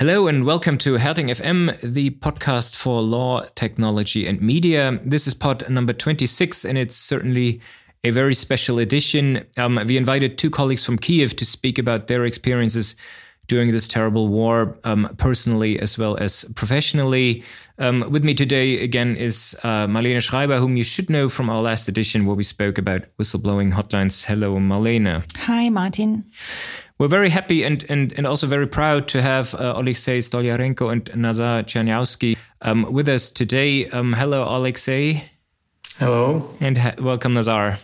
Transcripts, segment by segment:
Hello and welcome to Härting FM, the podcast for law, technology, and media. This is pod number 26, and it's certainly a very special edition. Um, we invited two colleagues from Kiev to speak about their experiences during this terrible war, um, personally as well as professionally. Um, with me today again is uh, Marlene Schreiber, whom you should know from our last edition where we spoke about whistleblowing hotlines. Hello, Marlene. Hi, Martin. We're very happy and, and, and also very proud to have uh, Alexei Stolyarenko and Nazar Chernyavsky um, with us today. Um, hello, Alexei. Hello. And ha- welcome, Nazar.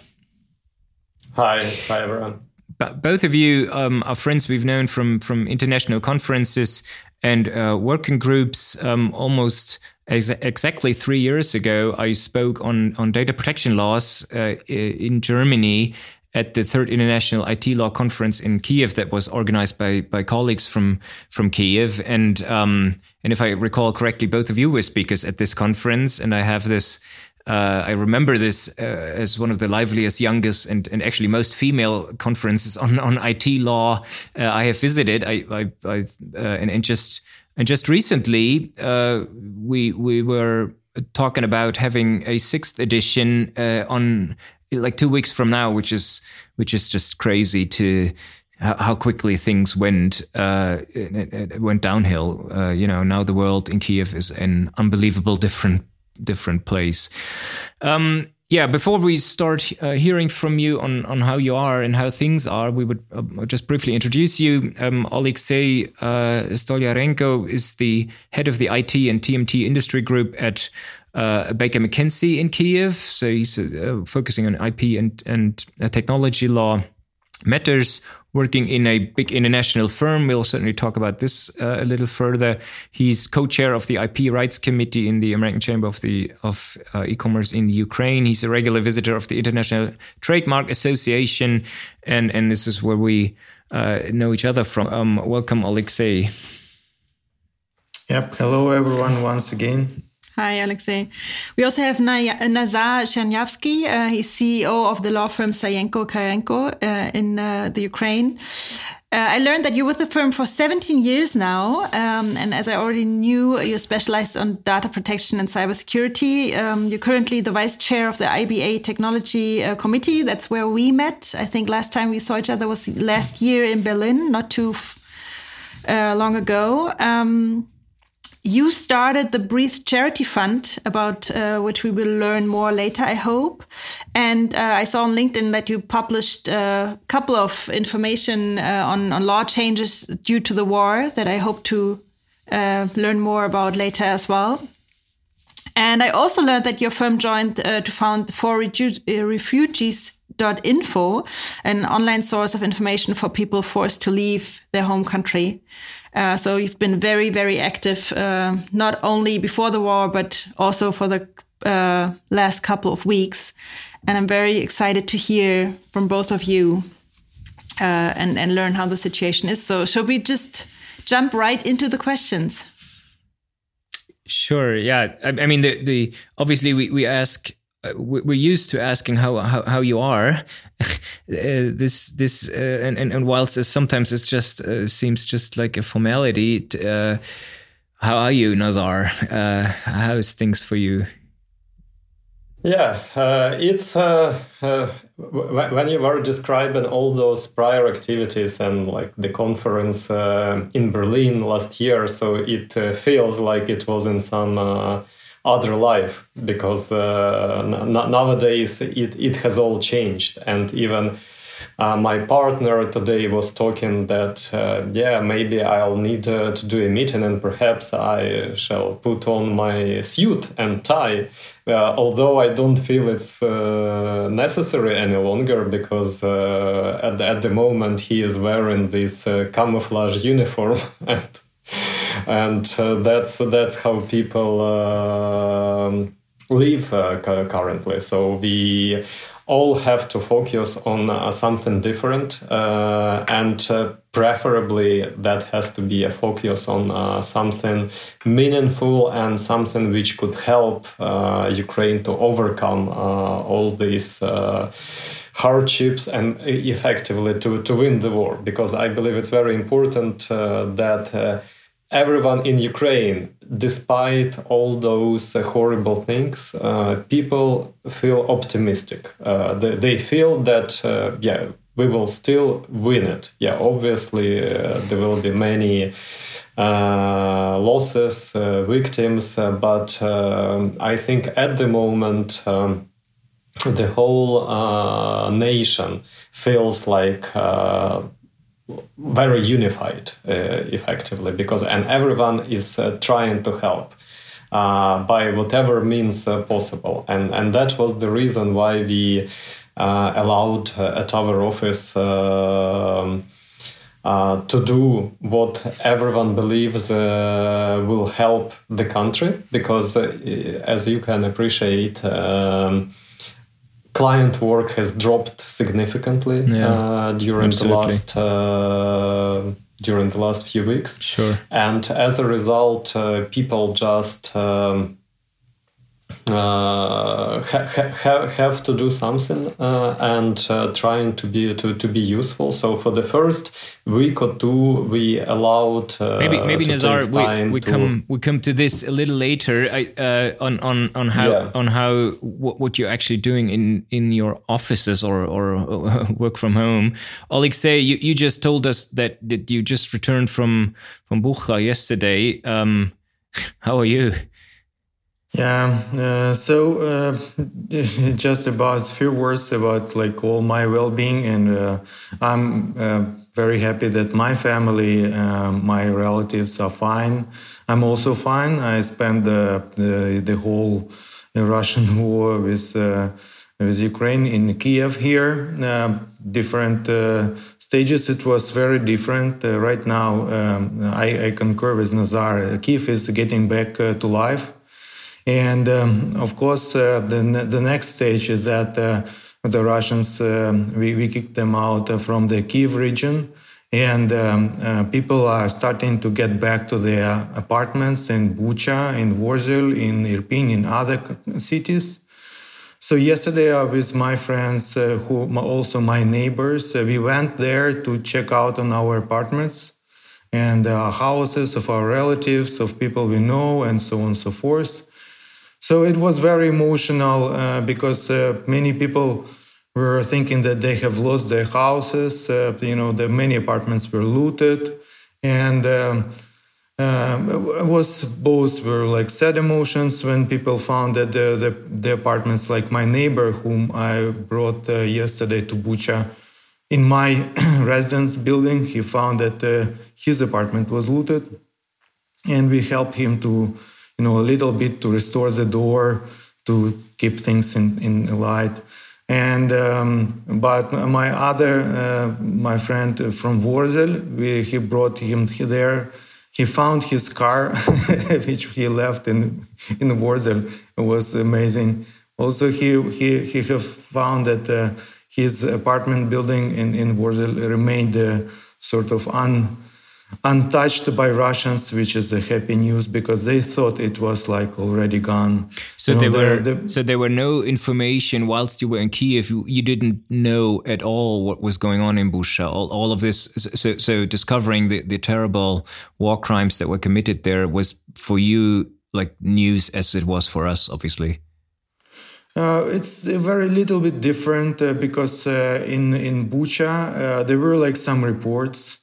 Hi. Hi, everyone. But both of you um, are friends we've known from, from international conferences and uh, working groups um, almost ex- exactly three years ago. I spoke on, on data protection laws uh, in Germany at the third international IT law conference in Kiev that was organized by by colleagues from from Kiev and um, and if I recall correctly, both of you were speakers at this conference, and I have this. Uh, I remember this uh, as one of the liveliest, youngest, and, and actually most female conferences on, on IT law uh, I have visited. I, I, I uh, and, and, just and just recently uh, we we were talking about having a sixth edition uh, on like two weeks from now, which is which is just crazy to how quickly things went uh, it, it went downhill. Uh, you know, now the world in Kiev is an unbelievable different different place. Um, yeah, before we start uh, hearing from you on, on how you are and how things are, we would uh, just briefly introduce you. Um, Alexei uh, Stolyarenko is the head of the IT and TMT industry group at uh, Baker McKenzie in Kiev. So he's uh, focusing on IP and, and uh, technology law matters, working in a big international firm. We'll certainly talk about this uh, a little further. He's co-chair of the IP Rights Committee in the American Chamber of the of uh, E-commerce in Ukraine. He's a regular visitor of the International Trademark Association, and and this is where we uh, know each other from. Um, welcome, Alexei. Yep. Hello, everyone. Once again. Hi, Alexei. We also have Nazar Chernyavsky. Uh, he's CEO of the law firm Sayenko Kharenko uh, in uh, the Ukraine. Uh, I learned that you're with the firm for 17 years now. Um, and as I already knew, you're specialized on data protection and cybersecurity. Um, you're currently the vice chair of the IBA Technology uh, Committee. That's where we met. I think last time we saw each other was last year in Berlin, not too uh, long ago. Um, you started the Breathe Charity Fund, about uh, which we will learn more later, I hope. And uh, I saw on LinkedIn that you published a couple of information uh, on, on law changes due to the war that I hope to uh, learn more about later as well. And I also learned that your firm joined uh, to found for uh, refugees Info, an online source of information for people forced to leave their home country. Uh, so you've been very, very active, uh, not only before the war, but also for the uh, last couple of weeks. And I'm very excited to hear from both of you uh, and, and learn how the situation is. So, shall we just jump right into the questions? Sure. Yeah. I, I mean, the, the obviously we, we ask uh, we're used to asking how how, how you are. uh, this this uh, and, and, and whilst sometimes it just uh, seems just like a formality. Uh, how are you, Nazar? Uh, how is things for you? Yeah, Uh it's when you were describing all those prior activities and like the conference in Berlin last year. So it feels like it was in some other life because uh, nowadays it, it has all changed. And even uh, my partner today was talking that uh, yeah maybe i'll need uh, to do a meeting and perhaps i shall put on my suit and tie. Uh, although i don't feel it's uh, necessary any longer because at, the, at the moment he is wearing this camouflage uniform and and uh, that's that's how people uh, live uh, currently. So we all have to focus on uh, something different uh, and uh, preferably that has to be a focus on something meaningful and something which could help ukraine to overcome all these hardships and effectively to, to win the war because i believe it's very important that everyone in Ukraine, despite all those uh, horrible things, uh, people feel optimistic. Uh, they, they, feel that, uh, yeah, we will still win it. Yeah, obviously, uh, there will be many uh, losses, victims, but um, I think at the moment, um, the whole nation feels like very unified uh, effectively because and everyone is uh, trying to help uh, by whatever means uh, possible. And and that was the reason why we uh, allowed uh, at our office um, to do what everyone believes will help the country because as you can appreciate um, client work has dropped significantly yeah, uh, during absolutely. the last uh, during the last few weeks. Sure. And as a result, uh, people just um, uh, ha- ha- have to do something uh, and uh, trying to be to, to be useful. So for the first week or two, we allowed uh, maybe maybe Nazar we, we to... come we come to this a little later I, uh, on on on how yeah. on how what, what you're actually doing in in your offices or or work from home. Alexei, you, you just told us that that you just returned from from Bucha yesterday. Um, how are you? Yeah. Uh, so uh, just about a few words about like all my well-being, and uh, I'm uh, very happy that my family, uh, my relatives are fine. I'm also fine. I spent the the, the whole Russian war with uh, with Ukraine in Kiev here. different stages. It was very different. right now, um, I, I, concur with Nazar. Kiev is getting back to life and um, of course, uh, the, the next stage is that uh, the Russians, uh, we, we kicked them out from the Kiev region. And um, uh, people are starting to get back to their apartments in Bucha, in Vorzel, in Irpin, in other cities. So yesterday, uh, with my friends, uh, who also my neighbors, we went there to check out on our apartments and houses of our relatives, of people we know, and so on and so forth. So it was very emotional uh, because uh, many people were thinking that they have lost their houses. Uh, you know, the many apartments were looted, and um, um, it was both were like sad emotions when people found that the the, the apartments, like my neighbor whom I brought uh, yesterday to Bucha, in my residence building, he found that uh, his apartment was looted, and we helped him to you know, a little bit to restore the door, to keep things in, in light. And um, but my other uh, my friend from Vorzel, we, he brought him there. He found his car, which he left in in Vorzel. It was amazing. Also, he he he have found that uh, his apartment building in in Vorzel remained uh, sort of un untouched by Russians, which is a happy news because they thought it was like already gone. So you know, there were the, so there were no information whilst you were in Kiev. You, you, didn't know at all what was going on in Bucha. All, all of this. So, so discovering the, the terrible war crimes that were committed there was for you like news as it was for us, obviously. Uh, it's a very little bit different uh, because uh, in in Bucha uh, there were like some reports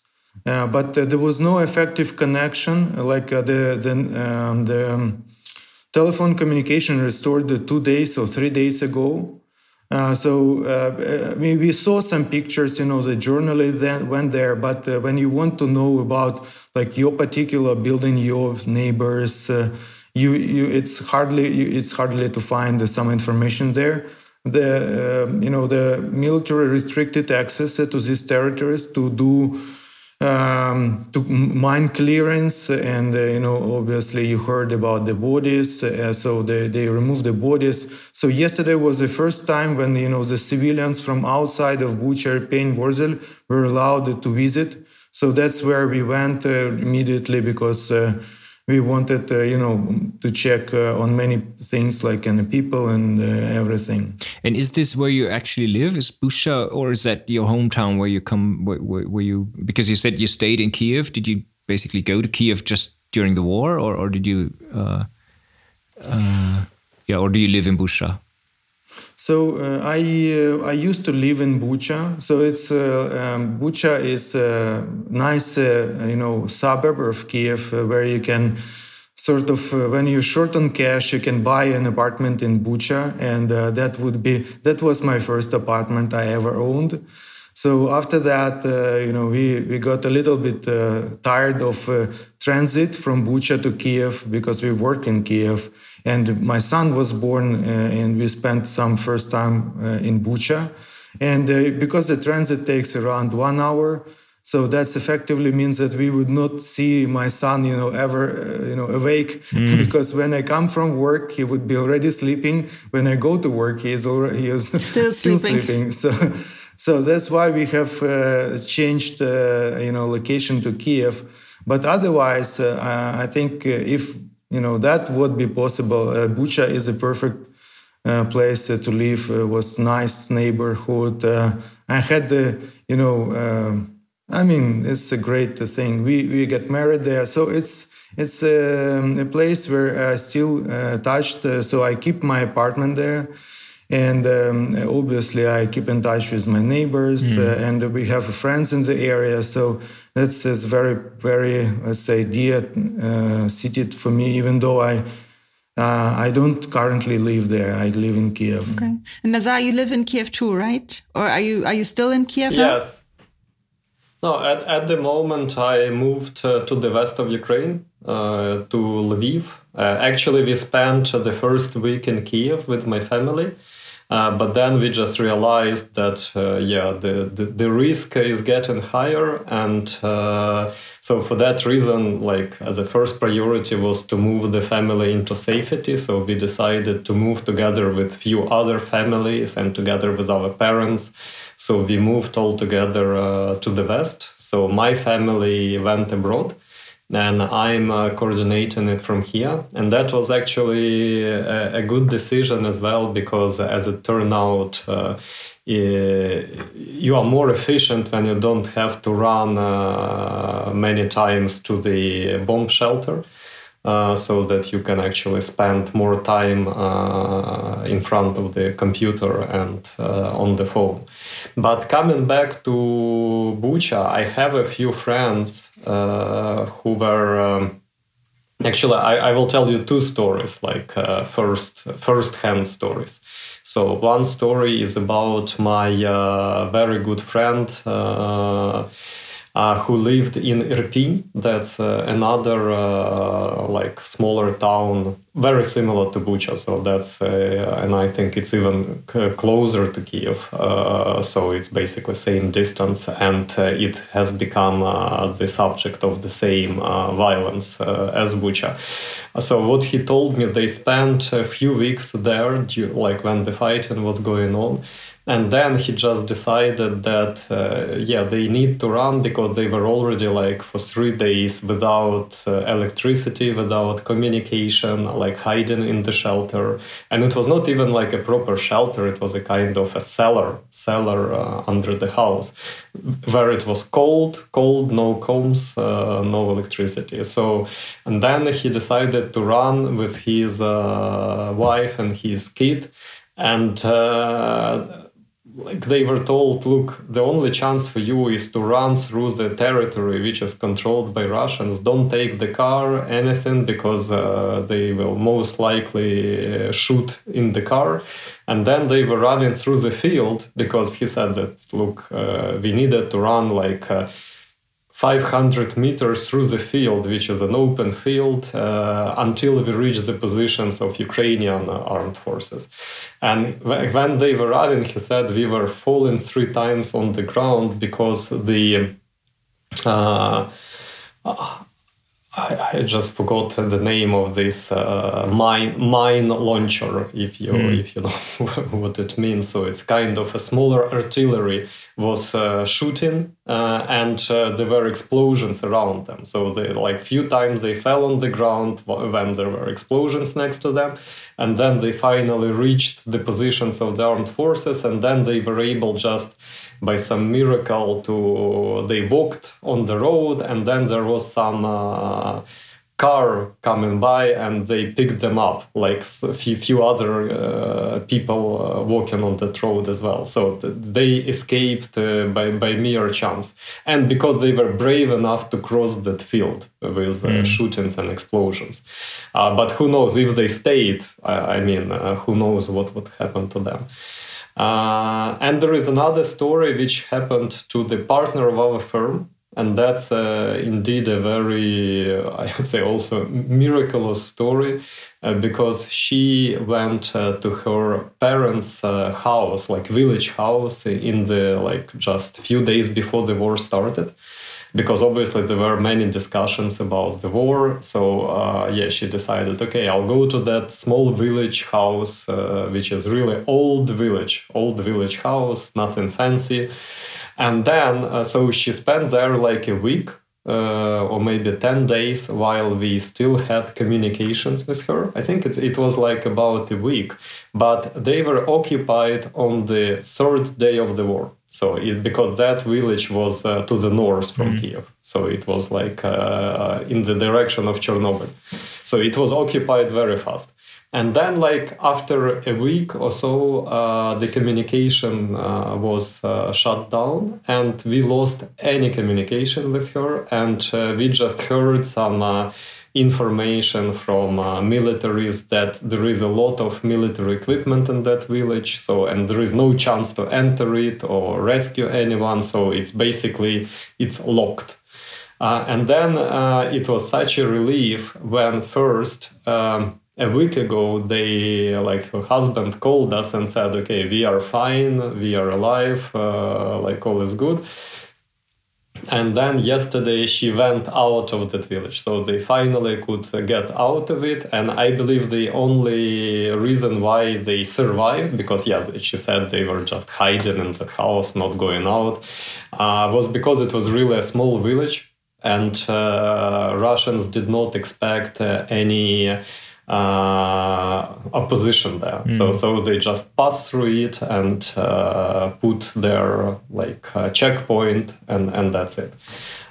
uh, but uh, there was no effective connection. Like uh, the the, um, the um, telephone communication restored two days or three days ago. Uh, so uh, we, we saw some pictures, you know, the journalists then went there. But uh, when you want to know about like your particular building, your neighbors, you, you it's hardly it's hardly to find some information there. The you know the military restricted access to these territories to do um, to mine clearance and uh, you know obviously you heard about the bodies uh, so they, they removed the bodies. So yesterday was the first time when you know the civilians from outside of Bucha, Irpin, Vorzel were allowed to visit. So that's where we went uh, immediately because uh, we wanted, uh, you know, to check uh, on many things like the people and uh, everything. And is this where you actually live? Is Bucha, or is that your hometown where you come? Where, where, you? Because you said you stayed in Kiev. Did you basically go to Kiev just during the war, or or did you, uh, uh, yeah, or do you live in Bucha? So uh, I uh, I used to live in Bucha. So it's uh, um, Bucha is a nice uh, you know suburb of Kiev uh, where you can sort of uh, when you're short on cash you can buy an apartment in Bucha and that would be that was my first apartment I ever owned. So after that, uh, you know, we, we got a little bit uh, tired of uh, transit from Bucha to Kiev because we work in Kiev. And my son was born, uh, and we spent some first time uh, in Bucha. And uh, because the transit takes around one hour, so that's effectively means that we would not see my son, you know, ever, you know, awake. Mm. because when I come from work, he would be already sleeping. When I go to work, he is already he is still, still sleeping. sleeping. So. So that's why we have uh, changed, uh, you know, location to Kiev. But otherwise, uh, I think if you know that would be possible, Bucha is a perfect place to live. It was nice neighborhood. I had the, you know, um, I mean, it's a great thing. We we get married there, so it's it's um, a place where I still uh, touched. Uh, so I keep my apartment there. And um, obviously, I keep in touch with my neighbors, mm. uh, and we have friends in the area. So that's is very, very, let's say, dear uh, city for me. Even though I, uh, I don't currently live there. I live in Kiev. Okay. And Nazar, you live in Kiev too, right? Or are you are you still in Kiev? Yes. Now? No, at, at the moment I moved uh, to the west of Ukraine, uh, to Lviv. Uh, actually, we spent the first week in Kiev with my family. Uh, but then we just realized that, uh, yeah, the, the, the, risk is getting higher. And uh, so for that reason, like as a first priority was to move the family into safety. So we decided to move together with few other families and together with our parents. So we moved all together uh, to the West. So my family went abroad and I'm uh, coordinating it from here. And that was actually a, a, good decision as well because, as it turned out, uh, you are more efficient when you don't have to run uh, many times to the bomb shelter. Uh, so that you can actually spend more time uh, in front of the computer and uh, on the phone. But coming back to Bucha, I have a few friends uh, who were. Um, actually, I, I, will tell you two stories, like uh, first first-hand stories. So one story is about my very good friend Uh, who lived in Irpin. That's uh, another uh, like smaller town, very similar to Bucha. So that's uh, and I think it's even closer to Kiev. Uh, so it's basically same distance, and it has become the subject of the same violence as Bucha. So what he told me, they spent a few weeks there, like when the fighting was going on and then he just decided that uh, yeah they need to run because they were already like for three days without uh, electricity without communication like hiding in the shelter. And it was not even like a proper shelter. It was a kind of a cellar cellar uh, under the house where it was cold cold no combs uh, no electricity. So and then he decided to run with his uh, wife and his kid. And uh, like they were told, look, the only chance for you is to run through the territory which is controlled by Russians. Don't take the car, anything, because uh, they will most likely uh, shoot in the car. And then they were running through the field because he said that, look, uh, we needed to run like uh, 500 meters through the field, which is an open field, uh, until we reach the positions of Ukrainian armed forces. And when they were running, he said we were falling three times on the ground because the uh, I, I, just forgot the name of this uh, mine mine launcher. If you mm. if you know what it means, so it's kind of a smaller artillery was uh, shooting, uh, and uh, there were explosions around them. So they like few times they fell on the ground when there were explosions next to them, and then they finally reached the positions of the armed forces, and then they were able just by some miracle to they walked on the road and then there was some uh, car coming by and they picked them up like a few, few other uh, people uh, walking on that road as well. So th- they escaped uh, by, by mere chance. And because they were brave enough to cross that field with mm. shootings and explosions. Uh, but who knows if they stayed i, I mean uh, who knows what would happen to them and there is another story which happened to the partner of our firm and that's uh, indeed a very, uh, I would say, also miraculous story uh, because she went uh, to her parents' uh, house, like village house, in the like just few days before the war started. Because obviously there were many discussions about the war, so uh, yeah, she decided, okay, I'll go to that small village house, which is really old village, old village house, nothing fancy, and then, uh, so she spent there like a week uh, or maybe 10 days while we still had communications with her. I think it, it was like about a week, but they were occupied on the third day of the war. So it, because that village was uh, to the north from mm. Kiev, so it was like uh, in the direction of Chernobyl. So it was occupied very fast and then like after a week or so uh, the communication uh, was uh, shut down and we lost any communication with her and uh, we just heard some uh, information from uh, militaries that there is a lot of military equipment in that village so and there is no chance to enter it or rescue anyone so it's basically it's locked. And then it was such a relief when first um, a week ago they like her husband called us and said okay we are fine we are alive uh, like all is good and then yesterday she went out of that village. So they finally could get out of it. And i believe the only reason why they survived because yeah she said they were just hiding in the house not going out uh, was because it was really a small village. And uh, russians did not expect uh, any opposition there. Mm. So so they just pass through it and uh, put their like uh, checkpoint and and that's it.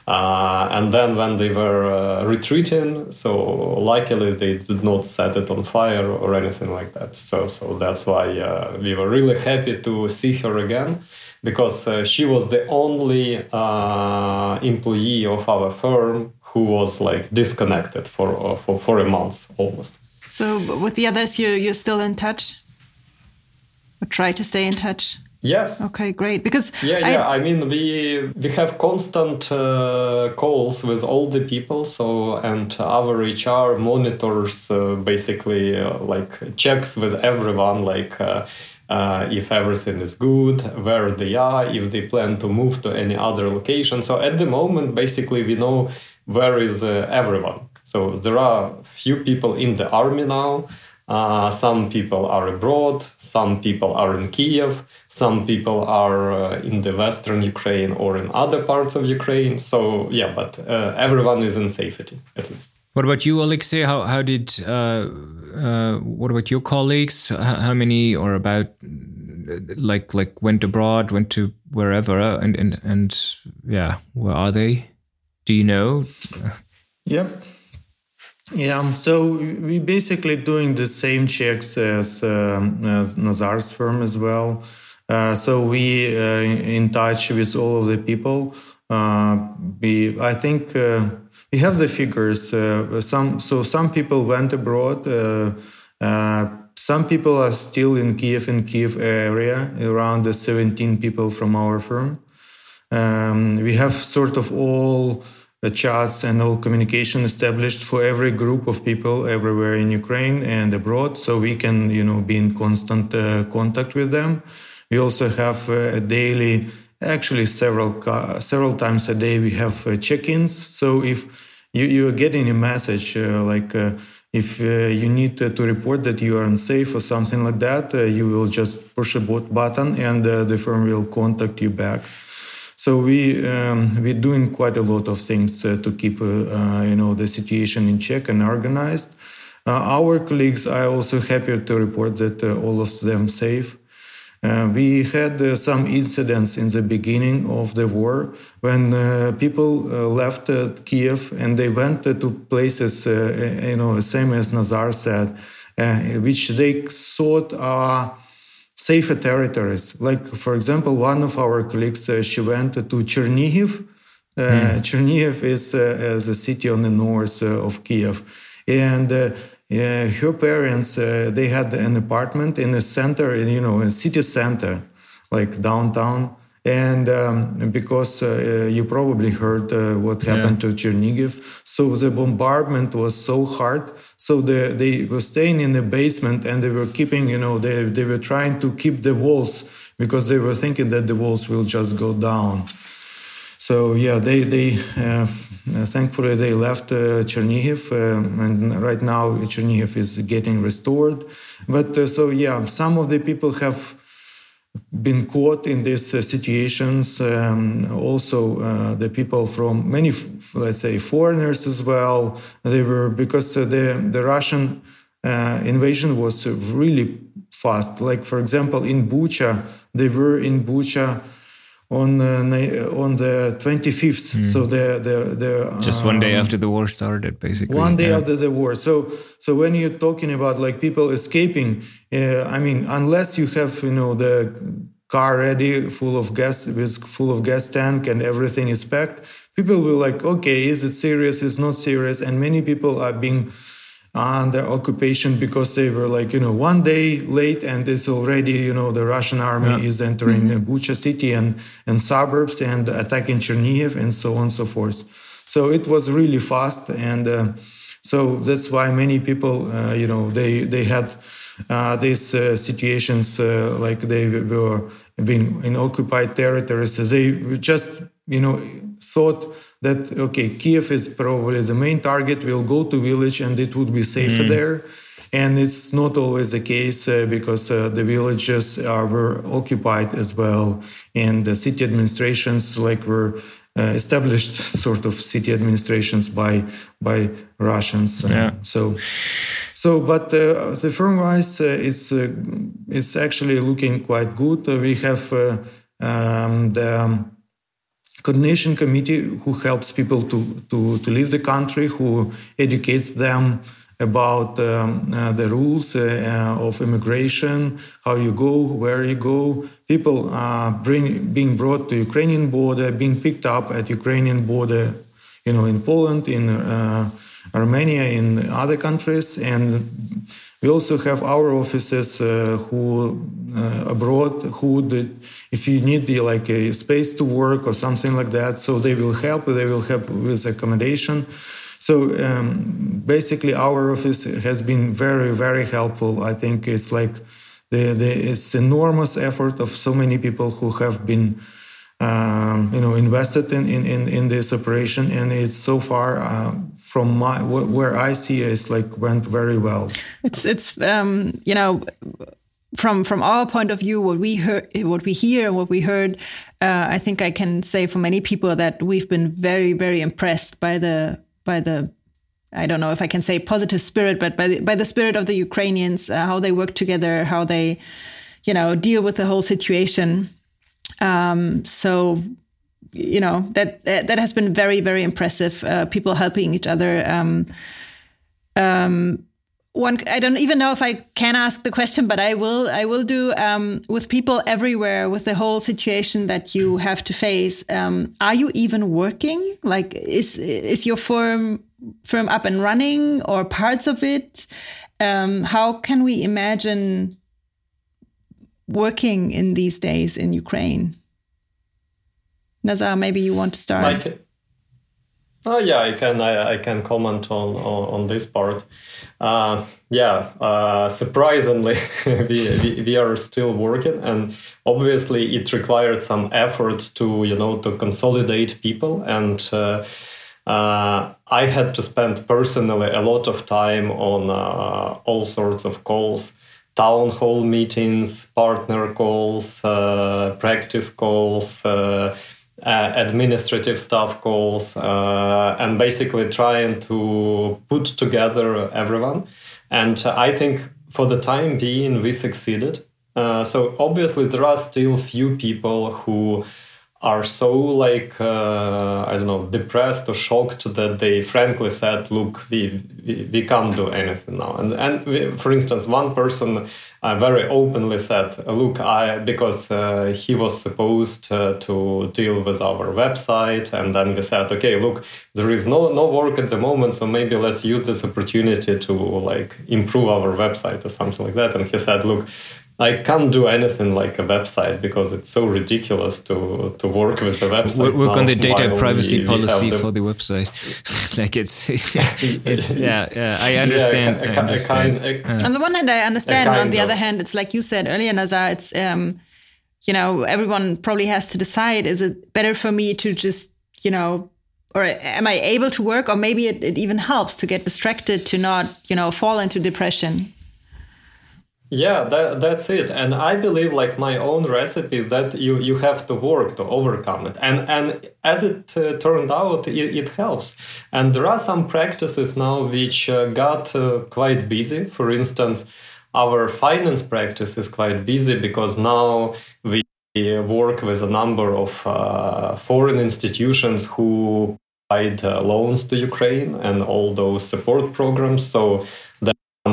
Uh, and then when they were uh, retreating, so luckily they did not set it on fire or anything like that. So so that's why uh, we were really happy to see her again because she was the only employee of our firm who was like disconnected for for for a month almost. So with the others, you you're still in touch, or try to stay in touch. Yes. Okay, great. Because yeah, yeah. I, I mean, we we have constant uh, calls with all the people. So and our HR monitors uh, basically uh, like checks with everyone, like. Uh, uh, if everything is good, where they are, if they plan to move to any other location. So at the moment, basically, we know where is uh, everyone. So there are few people in the army now. Uh, some people are abroad, some people are in Kiev, some people are uh, in the western Ukraine or in other parts of Ukraine. So yeah, but uh, everyone is in safety at least. What about you, Alexei? How how did uh, uh, what about your colleagues? How, how, many or about like like went abroad, went to wherever, and and and yeah, where are they? Do you know? Yep. Yeah, so we basically doing the same checks as, um, as Nazar's firm as well. Uh, so we uh, in touch with all of the people. Uh, we, I think uh, we have the figures. Uh, some so some people went abroad. Uh, some people are still in Kiev in Kiev area. Around the 17 people from our firm. Um, we have sort of all chats and all communication established for every group of people everywhere in Ukraine and abroad, so we can, you know, be in constant uh, contact with them. We also have uh, a daily, actually several several times a day, we have uh, check-ins. So if you you are getting a message uh, like. Uh, if uh, you need to report that you are unsafe or something like that, you will just push a button and the firm will contact you back. So we um, we're doing quite a lot of things uh, to keep uh, uh, you know the situation in check and organized. Our colleagues are also happy to report that all of them safe. Uh, we had uh, some incidents in the beginning of the war when uh, people left Kiev and they went to places, you know, same as Nazar said, which they thought are safer territories. Like, for example, one of our colleagues, uh, she went to Chernihiv. Mm. Chernihiv is, uh, is a city on the north of Kiev. And yeah, her parents uh, they had an apartment in the center, you know, in city center, like downtown. And um, because uh, you probably heard uh, what happened yeah. to Chernihiv, so the bombardment was so hard. So the, they were staying in the basement and they were keeping, you know, they, they were trying to keep the walls because they were thinking that the walls will just go down. So yeah, they they uh, thankfully they left uh, Chernihiv, uh, and right now Chernihiv is getting restored. But uh, so yeah, some of the people have been caught in these uh, situations. Um, also, uh, the people from many, let's say, foreigners as well. They were because the the Russian invasion was really fast. Like for example, in Bucha, they were in Bucha on uh, on the 25th mm. so the the, the just one day um, after the war started basically. one day yeah. after the war. So so when you're talking about like people escaping uh, i mean unless you have you know the car ready full of gas with full of gas tank and everything is packed people will like okay is it serious? Is not serious? And many people are being under occupation because they were like you know one day late and it's already you know the Russian army yeah. is entering mm-hmm. Bucha city and and suburbs and attacking Chernihiv and so on and so forth. So it was really fast and uh, so that's why many people uh, you know they they had uh, these uh, situations uh, like they were being in occupied territories. They just you know thought that okay kiev is probably the main target we'll go to village and it would be safer mm. there and it's not always the case uh, because uh, the villages are were occupied as well and the city administrations like were uh, established sort of city administrations by by russians yeah. so so but uh, the firm wise uh, it's uh, it's actually looking quite good we have um, the coordination committee who helps people to, to, to leave the country, who educates them about um, uh, the rules uh, of immigration, how you go, where you go. People are bring, being brought to Ukrainian border, being picked up at Ukrainian border, you know, in Poland, in uh, Armenia, in other countries, and we also have our offices uh, who uh, abroad who if you need like a space to work or something like that, so they will help. They will help with accommodation. So um, basically, our office has been very very helpful. I think it's like the, the it's enormous effort of so many people who have been. Um, you know, invested in, in, in, in this operation, and it's so far uh, from my where I see it's like went very well. It's it's um, you know from from our point of view, what we heard, what we hear, what we heard, uh, I think I can say for many people that we've been very very impressed by the by the I don't know if I can say positive spirit, but by the, by the spirit of the Ukrainians, uh, how they work together, how they, you know, deal with the whole situation. Um, so you know that that has been very very impressive. Uh, people helping each other. Um, um, one, I don't even know if I can ask the question, but I will. I will do um, with people everywhere with the whole situation that you have to face. Um, are you even working? Like, is is your firm firm up and running or parts of it? Um, how can we imagine working in these days in Ukraine? Nazar, maybe you want to start. oh yeah, I can. I, I can comment on, on, on this part. Uh, yeah, uh, surprisingly, we, we, we are still working, and obviously it required some effort to you know to consolidate people and. Uh, uh, I had to spend personally a lot of time on uh, all sorts of calls, town hall meetings, partner calls, uh, practice calls, uh, uh, administrative staff calls uh, and basically trying to put together everyone. And I think for the time being, we succeeded. Uh, so obviously there are still few people who are so like uh, I don't know depressed or shocked that they frankly said, "Look, we we, we can't do anything now." And and we, for instance, one person uh, very openly said, "Look, I because uh, he was supposed uh, to deal with our website, and then we said, okay, look, there is no no work at the moment, so maybe let's use this opportunity to like improve our website or something like that." And he said, "Look." I can't do anything like a website because it's so ridiculous to to work with a website. Work on the data privacy we, policy we for the website. like it's, it's, yeah, yeah. I understand. Yeah, I, I, I understand. On the one hand, I understand. On the of. other hand, it's like you said earlier, Nazar. It's um, you know, everyone probably has to decide: is it better for me to just, you know, or am I able to work, or maybe it, it even helps to get distracted to not, you know, fall into depression. Yeah, that, that's it. And I believe, like my own recipe, that you, you have to work to overcome it. And and as it uh, turned out, it, it, helps. And there are some practices now which uh, got uh, quite busy. For instance, our finance practice is quite busy because now we work with a number of uh, foreign institutions who provide uh, loans to Ukraine and all those support programs. So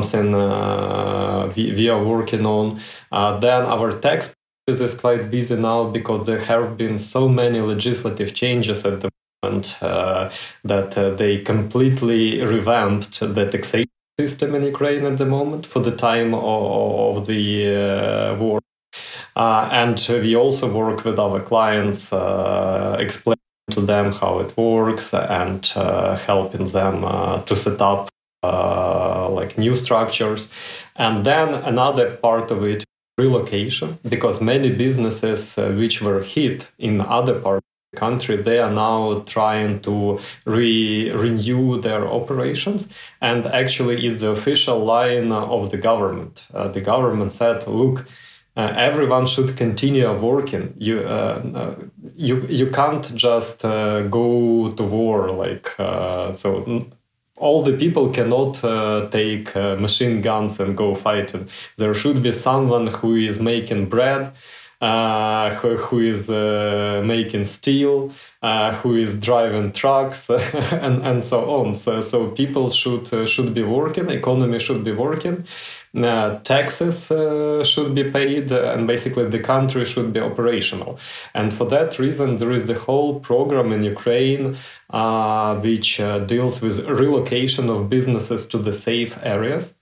something uh, we, we are working on. Uh, then our tax is quite busy now because there have been so many legislative changes at the moment uh, that uh, they completely revamped the taxation system in Ukraine at the moment for the time of, of the uh, war. Uh, and we also work with our clients, explaining to them how it works and helping them to set up uh, like new structures. And then another part of it, relocation, because many businesses uh, which were hit in other parts of the country, they are now trying to re- renew their operations. And actually, it's the official line of the government. Uh, the government said, look, uh, everyone should continue working. You uh, uh you you can't just uh, go to war like so all the people cannot uh, take uh, machine guns and go fighting. There should be someone who is making bread, uh, who, who is uh, making steel, uh, who is driving trucks, and, and so on. So, so people should uh, should be working, economy should be working, uh, taxes uh, should be paid, and basically the country should be operational. And for that reason, there is the whole program in Ukraine uh, which uh, deals with relocation of businesses to the safe areas.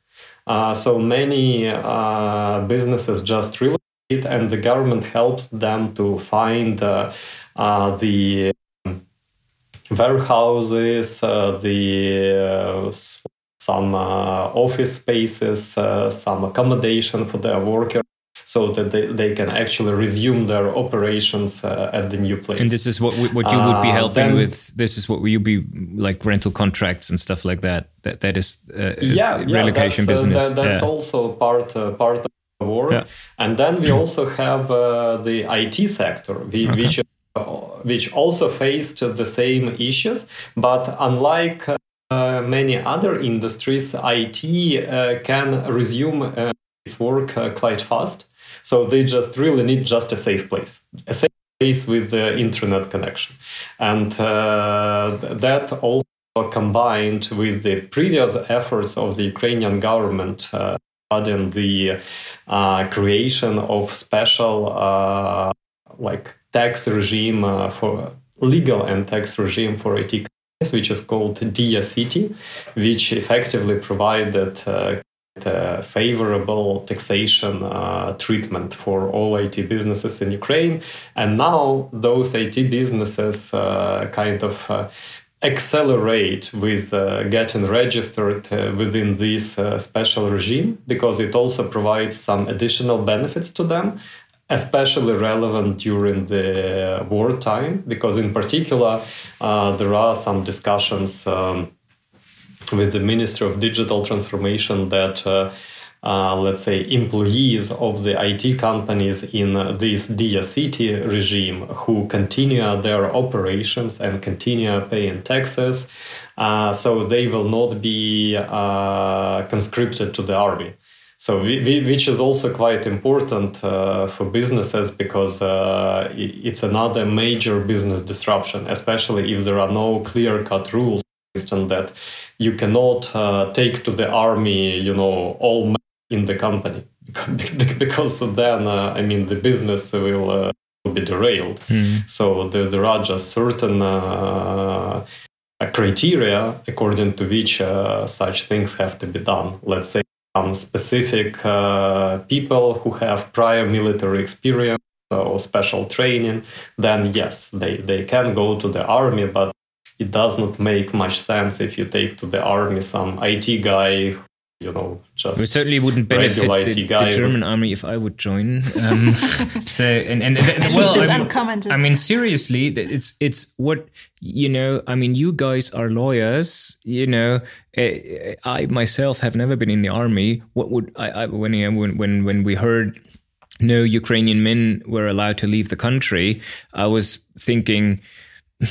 Uh, so many uh, businesses just relocate, and the government helps them to find the warehouses, the some uh, office spaces, uh, some accommodation for their workers so that they, they can actually resume their operations uh, at the new place. And this is what what you would be helping then, with. This is what you be like rental contracts and stuff like that. That that is uh, yeah, relocation yeah, business. That, that's yeah. also part uh, part of the work. Yeah. And then we also have the IT sector, we, okay. which which also faced the same issues, but unlike uh, many other industries, IT uh, can resume uh, its work uh, quite fast. So they just really need just a safe place, a safe place with the internet connection, and uh, that also combined with the previous efforts of the Ukrainian government regarding the creation of special like tax regime for legal and tax regime for IT which is called Diia City, which effectively provided uh, uh, favorable taxation uh, treatment for all IT businesses in Ukraine. And now those IT businesses uh, kind of uh, accelerate with uh, getting registered within this special regime because it also provides some additional benefits to them especially relevant during the wartime, because in particular, uh, there are some discussions um, with the Ministry of Digital Transformation that. Uh, uh, let's say employees of the IT companies in this City regime who continue their operations and continue paying taxes, uh, so they will not be uh, conscripted to the army. So we, we, which is also quite important uh, for businesses because uh, it's another major business disruption, especially if there are no clear-cut rules and that you cannot uh, take to the army, you know, all men in the company because then, uh, I mean, the business will, uh, be derailed. Mm. So there, there are just certain uh, criteria according to which such things have to be done. Let's say some specific uh, people who have prior military experience or special training, then yes, they, they can go to the army, but it does not make much sense if you take to the army some IT guy you know, just we certainly wouldn't benefit the, the, German army if I would join. Um, so and and, and well, I mean, I mean, seriously, it's it's what you know. I mean, you guys are lawyers. You know, eh, I myself have never been in the army. What would I, I when when when we heard no Ukrainian men were allowed to leave the country, I was thinking.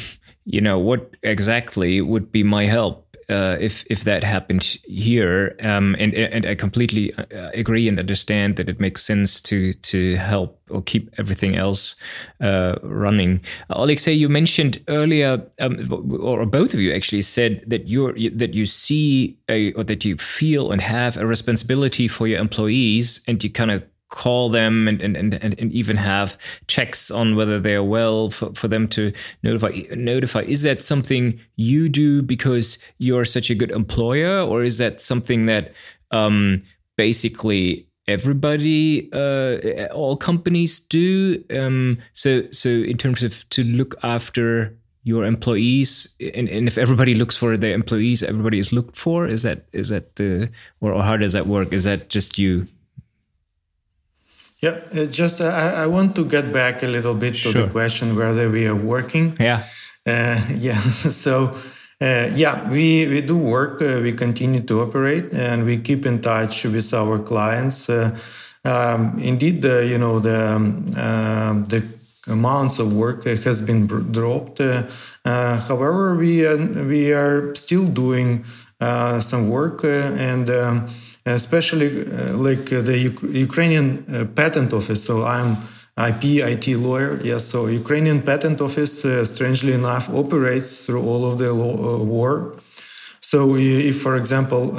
You know what exactly would be my help uh, if if that happened here, um, and and I completely uh, agree and understand that it makes sense to to help or keep everything else uh, running. Alexei, you mentioned earlier, um, or both of you actually said that you that you see a or that you feel and have a responsibility for your employees, and you kind of call them and, and, and, and even have checks on whether they are well for, for them to notify notify. Is that something you do because you're such a good employer or is that something that um, basically everybody uh, all companies do? Um, so so in terms of to look after your employees and, and if everybody looks for their employees everybody is looked for is that is that or, or how does that work? Is that just you yeah, uh, just uh, I, I, want to get back a little bit to sure. the question whether we are working. Yeah. Uh, yeah. So, uh, yeah, we, we do work. Uh, we continue to operate, and we keep in touch with our clients. Uh, um, indeed, the you know the um, the amounts of work has been dropped. however, we we are still doing some work and. Um, especially uh, like uh, the U- Ukrainian uh, patent office. So I'm IP IT lawyer. Yes, so Ukrainian patent office, strangely enough, operates through all of the law, war. So if, for example,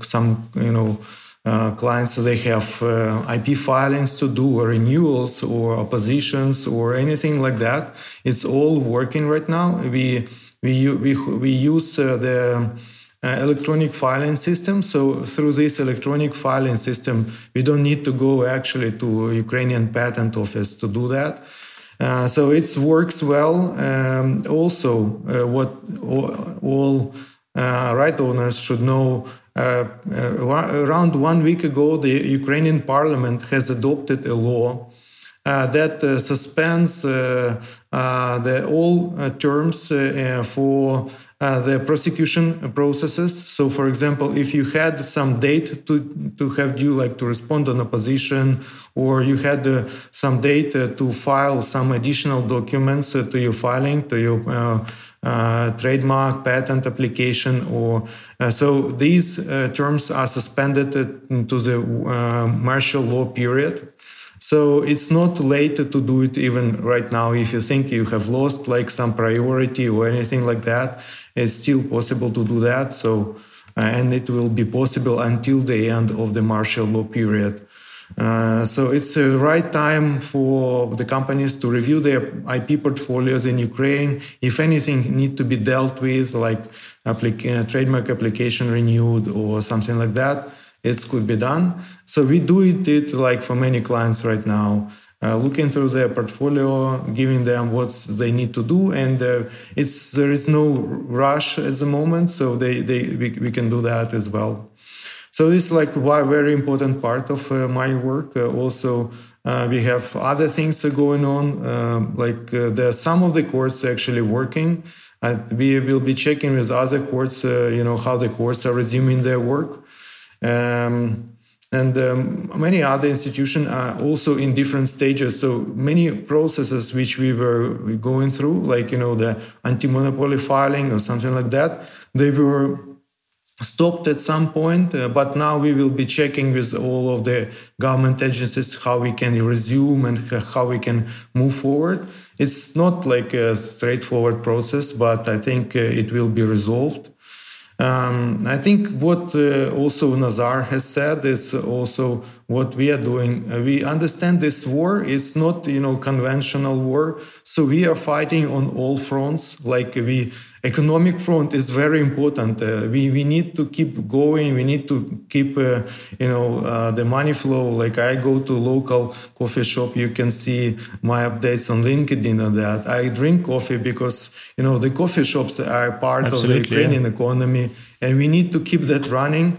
some you know. Uh, clients they have uh, IP filings to do or renewals or oppositions or anything like that. It's all working right now. We we we we use uh, the uh, electronic filing system. So through this electronic filing system, we don't need to go actually to Ukrainian patent office to do that. Uh, so it works well. Um, also, uh, what all, uh, right owners should know. Uh, uh, around one week ago, the Ukrainian parliament has adopted a law that suspends the all terms for uh, the prosecution processes. So, for example, if you had some date to, to have due, like to respond on opposition, or you had uh, some date uh, to file some additional documents uh, to your filing, to your uh, uh, trademark, patent application, or so these terms are suspended to the martial law period. So it's not late to do it even right now. If you think you have lost like some priority or anything like that, it's still possible to do that. So, uh, and it will be possible until the end of the martial law period. Uh, so it's the right time for the companies to review their IP portfolios in Ukraine. If anything need to be dealt with, like uh, trademark application renewed or something like that, it could be done. So we do it, it like for many clients right now uh, looking through their portfolio, giving them what they need to do, and uh, it's there is no rush at the moment, so they they we, we can do that as well. So this is like a very important part of uh, my work. Uh, also, uh, we have other things going on, um, like uh, the some of the courts actually working. And we will be checking with other courts, you know, how the courts are resuming their work. Um, and um, many other institutions are also in different stages so many processes which we were going through like you know the anti-monopoly filing or something like that they were stopped at some point, uh, but now we will be checking with all of the government agencies how we can resume and how we can move forward. It's not like a straightforward process, but I think uh, it will be resolved. Um, I think what uh, also Nazar has said is also what we are doing. Uh, we understand this war is not, you know, conventional war. So we are fighting on all fronts. Like we economic front is very important. Uh, we we need to keep going. We need to keep uh, you know uh, the money flow. Like I go to local coffee shop, you can see my updates on LinkedIn on that. I drink coffee because you know the coffee shops are part Absolutely, of the Ukrainian yeah. economy, and we need to keep that running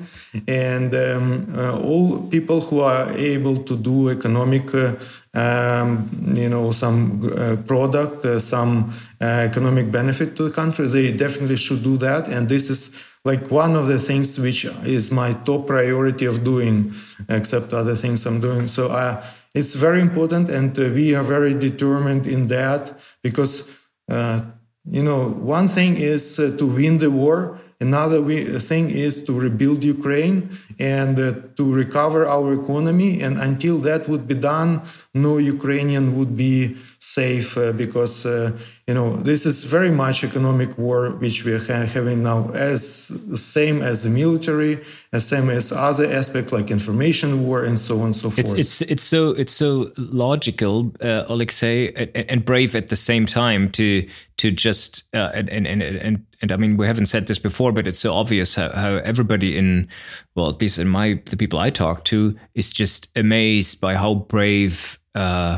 and um, uh, all people who are able to do economic uh, um, you know some uh, product uh, some uh, economic benefit to the country they definitely should do that. And this is like one of the things which is my top priority of doing except other things i'm doing. So uh, it's very important and we are very determined in that because you know one thing is to win the war Another thing is to rebuild Ukraine and uh, to recover our economy. And until that would be done, no Ukrainian would be safe uh, because uh, you know this is very much economic war which we are having now, as same as the military, as same as other aspects like information war and so on and so forth. It's it's it's so it's so logical, uh, Alexei, and, and brave at the same time to to just uh, and and and and I mean we haven't said this before, but it's so obvious how, how everybody in well, at least in my the people I talk to is just amazed by how brave uh,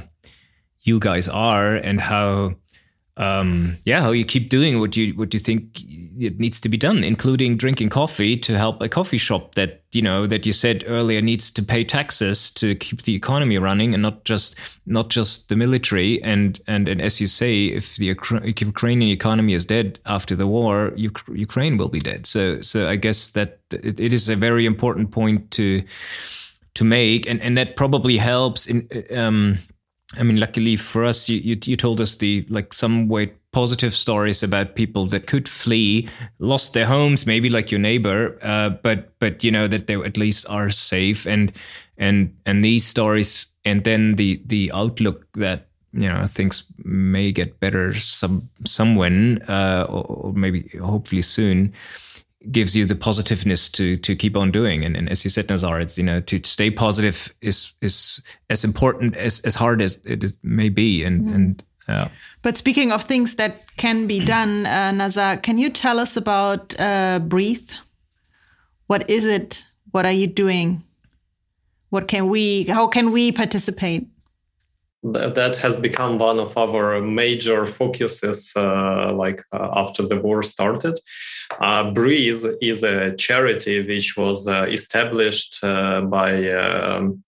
you guys are and how um, yeah, how you keep doing what you what you think it needs to be done, including drinking coffee to help a coffee shop that you know that you said earlier needs to pay taxes to keep the economy running, and not just not just the military. And and, and as you say, if the Ukrainian economy is dead after the war, Ukraine will be dead. So so I guess that it, it is a very important point to to make, and and that probably helps in. Um, I mean, luckily for us, you, you, you told us the like some way positive stories about people that could flee, lost their homes, maybe like your neighbor, uh, but but you know that they at least are safe, and and and these stories, and then the the outlook that you know things may get better some somewhen, uh, or, or maybe hopefully soon gives you the positiveness to to keep on doing and, and as you said nazar it's you know to stay positive is is as important as as hard as it may be and mm. and yeah. But speaking of things that can be done, uh, Nazar, can you tell us about uh, Breathe? What is it? What are you doing? What can we? How can we participate? That has become one of our major focuses uh, like uh, after the war started. Uh, breathe is a charity which was uh, established uh, by um,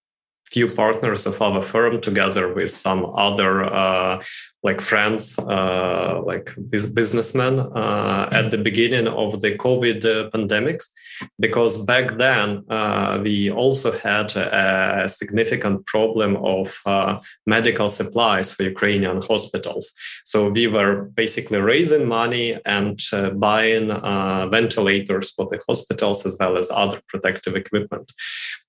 few partners of our firm together with some other uh, like friends, uh, like businessmen uh, at the beginning of the COVID uh, pandemics, because back then uh, we also had a significant problem of uh, medical supplies for Ukrainian hospitals. So we were basically raising money and buying ventilators for the hospitals as well as other protective equipment.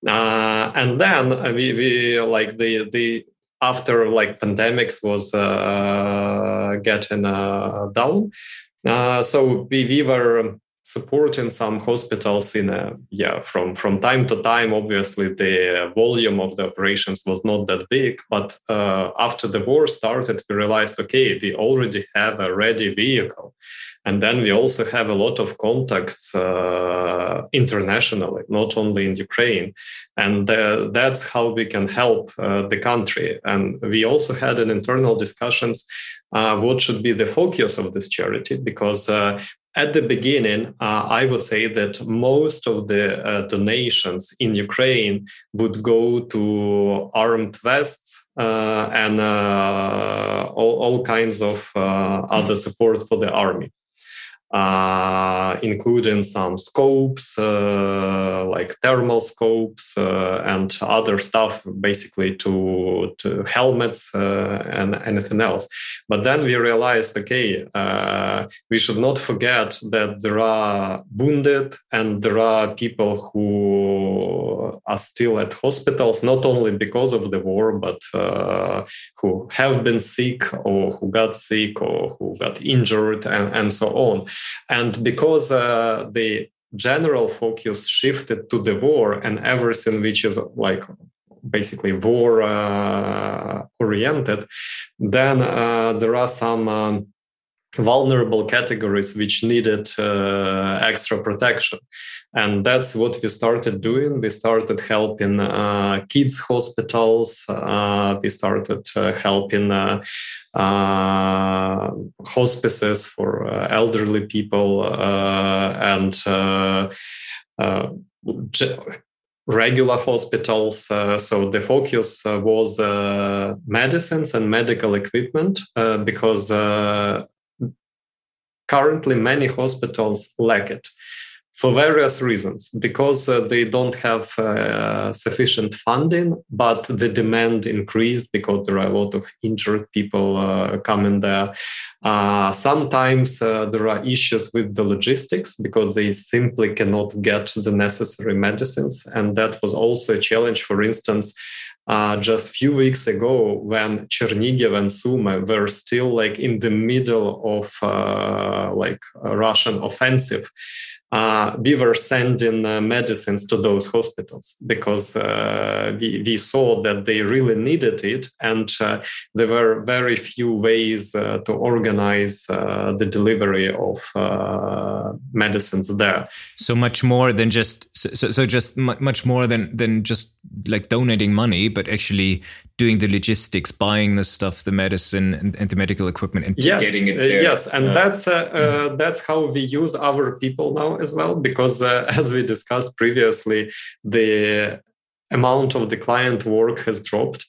and then we, we like the the after like pandemics was uh, getting uh, down. Uh, so we, we were supporting some hospitals in a yeah from from time to time obviously the volume of the operations was not that big but uh, after the war started we realized okay we already have a ready vehicle and then we also have a lot of contacts uh, internationally, not only in Ukraine. And uh, that's how we can help uh, the country. And we also had an internal discussions uh, what should be the focus of this charity, because uh, at the beginning, uh, I would say that most of the uh, donations in Ukraine would go to armed vests uh, and uh, all, all, kinds of other support for the army. Uh, including some scopes uh, like thermal scopes uh, and other stuff, basically to, to helmets uh, and anything else. But then we realized, okay, uh, we should not forget that there are wounded and there are people who are still at hospitals, not only because of the war, but uh, who have been sick or who got sick or who got injured and, and so on. And because uh, the general focus shifted to the war and everything which is like basically war uh, oriented, then uh, there are some um, vulnerable categories which needed uh, extra protection. And that's what we started doing. We started helping uh, kids hospitals. Uh, we started uh, helping uh, uh, hospices for elderly people and regular hospitals. Uh, so the focus uh, was uh, medicines and medical equipment because currently many hospitals lack it for various reasons. Because uh, they don't have uh, sufficient funding but the demand increased because there are a lot of injured people uh, coming there. Uh, sometimes uh, there are issues with the logistics because they simply cannot get the necessary medicines. And that was also a challenge for instance uh, just few weeks ago when Chernihiv and Sumy were still like in the middle of uh, like Russian offensive uh, we were sending uh, medicines to those hospitals because uh, we, we saw that they really needed it and uh, there were very few ways uh, to organize uh, the delivery of medicines there so much more than just so, so just much more than than just like donating money but actually doing the logistics, buying the stuff, the medicine and, and the medical equipment, and yes, getting it there. yes, and that's mm-hmm. that's how we use our people now as well. Because uh, as we discussed previously, the amount of the client work has dropped.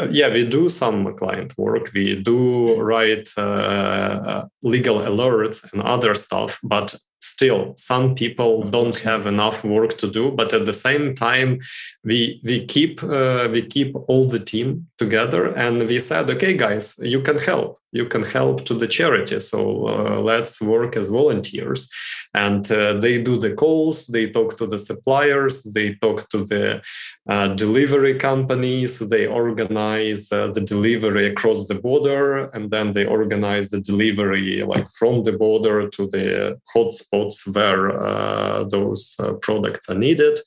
Uh, yeah, we do some client work. We do write uh, legal alerts and other stuff, but still some people don't have enough work to do but at the same time we we keep uh, we keep all the team together and we said okay guys you can help. You can help to the charity. So uh, let's work as volunteers. And uh, they do the calls they talk to the suppliers they talk to the uh, delivery companies they organize uh, the delivery across the border and then they organize the delivery like from the border to the hotspots where uh, those uh, products are needed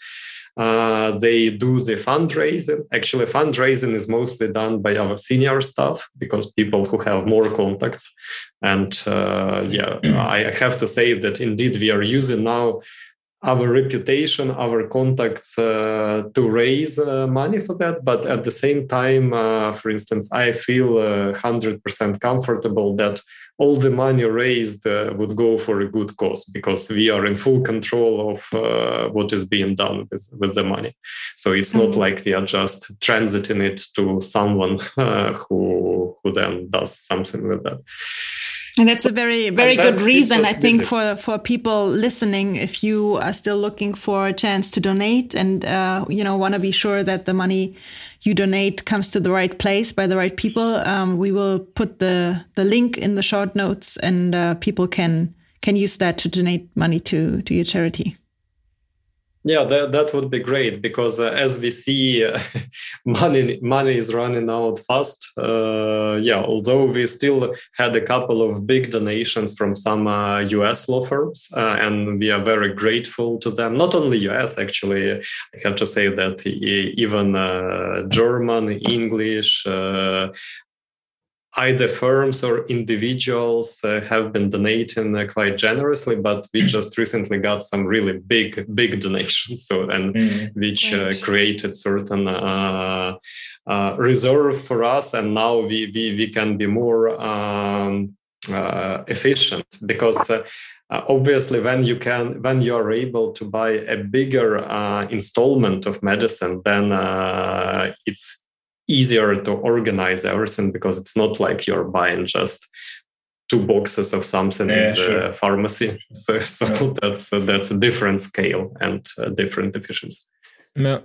uh, they do the fundraising. Actually, fundraising is mostly done by our senior staff because people who have more contacts. And uh, yeah, I have to say that indeed we are using now our reputation, our contacts uh, to raise uh, money for that. But at the same time, uh, for instance, I feel 100% uh, comfortable that all the money raised uh, would go for a good cause because we are in full control of uh, what is being done with, with the money. So it's mm-hmm. not like we are just transiting it to someone who, who then does something with that. And that's a very, very good reason, I think, for, for people listening. If you are still looking for a chance to donate and, uh, you know, want to be sure that the money you donate comes to the right place by the right people, um, we will put the, the link in the short notes and uh, people can, can use that to donate money to, to your charity. Yeah, that, that would be great because uh, as we see, uh, money money is running out fast. Uh, yeah, although we still had a couple of big donations from some US uh, law firms, uh, and we are very grateful to them. Not only US, actually, I have to say that even uh, German, English, either firms or individuals uh, have been donating uh, quite generously but we just recently got some really big big donations so and mm. which uh, created certain uh, uh, reserve for us and now we we, we can be more um, uh, efficient because obviously when you can when you are able to buy a bigger installment of medicine then it's easier to organize everything because it's not like you're buying just two boxes of something yeah, in the sure. pharmacy. So, so yeah. that's that's a different scale and uh, different efficiency. Yeah.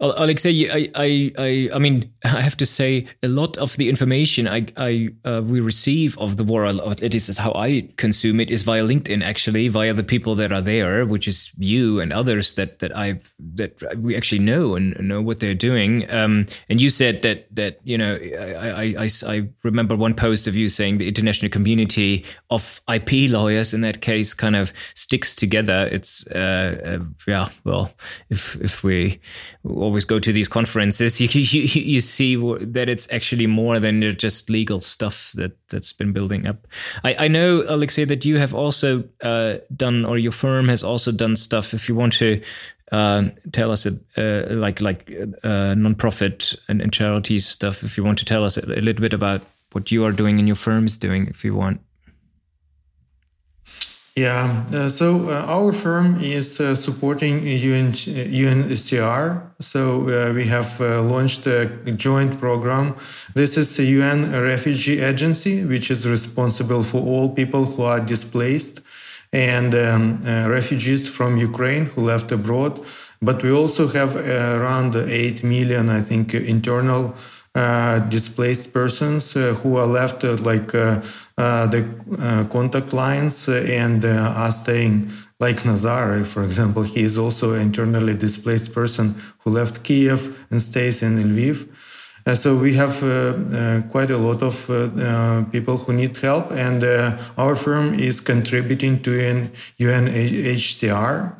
Alexey, I, I, I, I mean, I have to say, a lot of the information I, I, uh, we receive of the war, least is how I consume it, is via LinkedIn. Actually, via the people that are there, which is you and others that that I that we actually know and know what they're doing. Um, and you said that that you know, I, I, I, I remember one post of you saying the international community of IP lawyers in that case kind of sticks together. It's uh, uh yeah, well, if if we always go to these conferences, you, you, you see that it's actually more than just legal stuff that that's been building up. I, I know, Alexey, that you have also uh, done, or your firm has also done stuff. If you want to uh, tell us, uh, like like uh, nonprofit and, and charity stuff, if you want to tell us a, a little bit about what you are doing and your firm is doing, if you want. Yeah, uh, so uh, our firm is uh, supporting UN, UNHCR. So uh, we have uh, launched a joint program. This is the UN refugee agency, which is responsible for all people who are displaced and um, uh, refugees from Ukraine who left abroad. But we also have around 8 million, I think, internal displaced persons who are left like the contact lines and are staying like Nazar, for example, he is also an internally displaced person who left Kiev and stays in Lviv. Uh, so we have uh, uh, quite a lot of people who need help, and our firm is contributing to an UNHCR.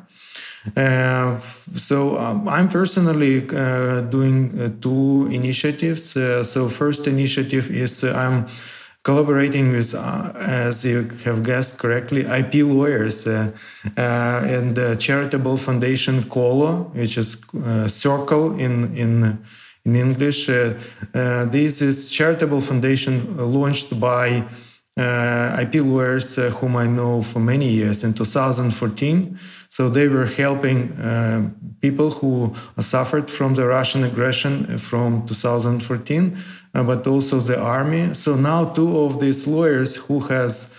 Uh, so um, I'm personally uh, doing uh, two initiatives. Uh, so first initiative is uh, I'm collaborating with, uh, as you have guessed correctly, IP lawyers and the charitable foundation Kolo, which is Circle in in in English. this is charitable foundation launched by. IP lawyers whom I know for many years in 2014 so they were helping uh, people who suffered from the Russian aggression from 2014, uh, but also the army. So now two of these lawyers who has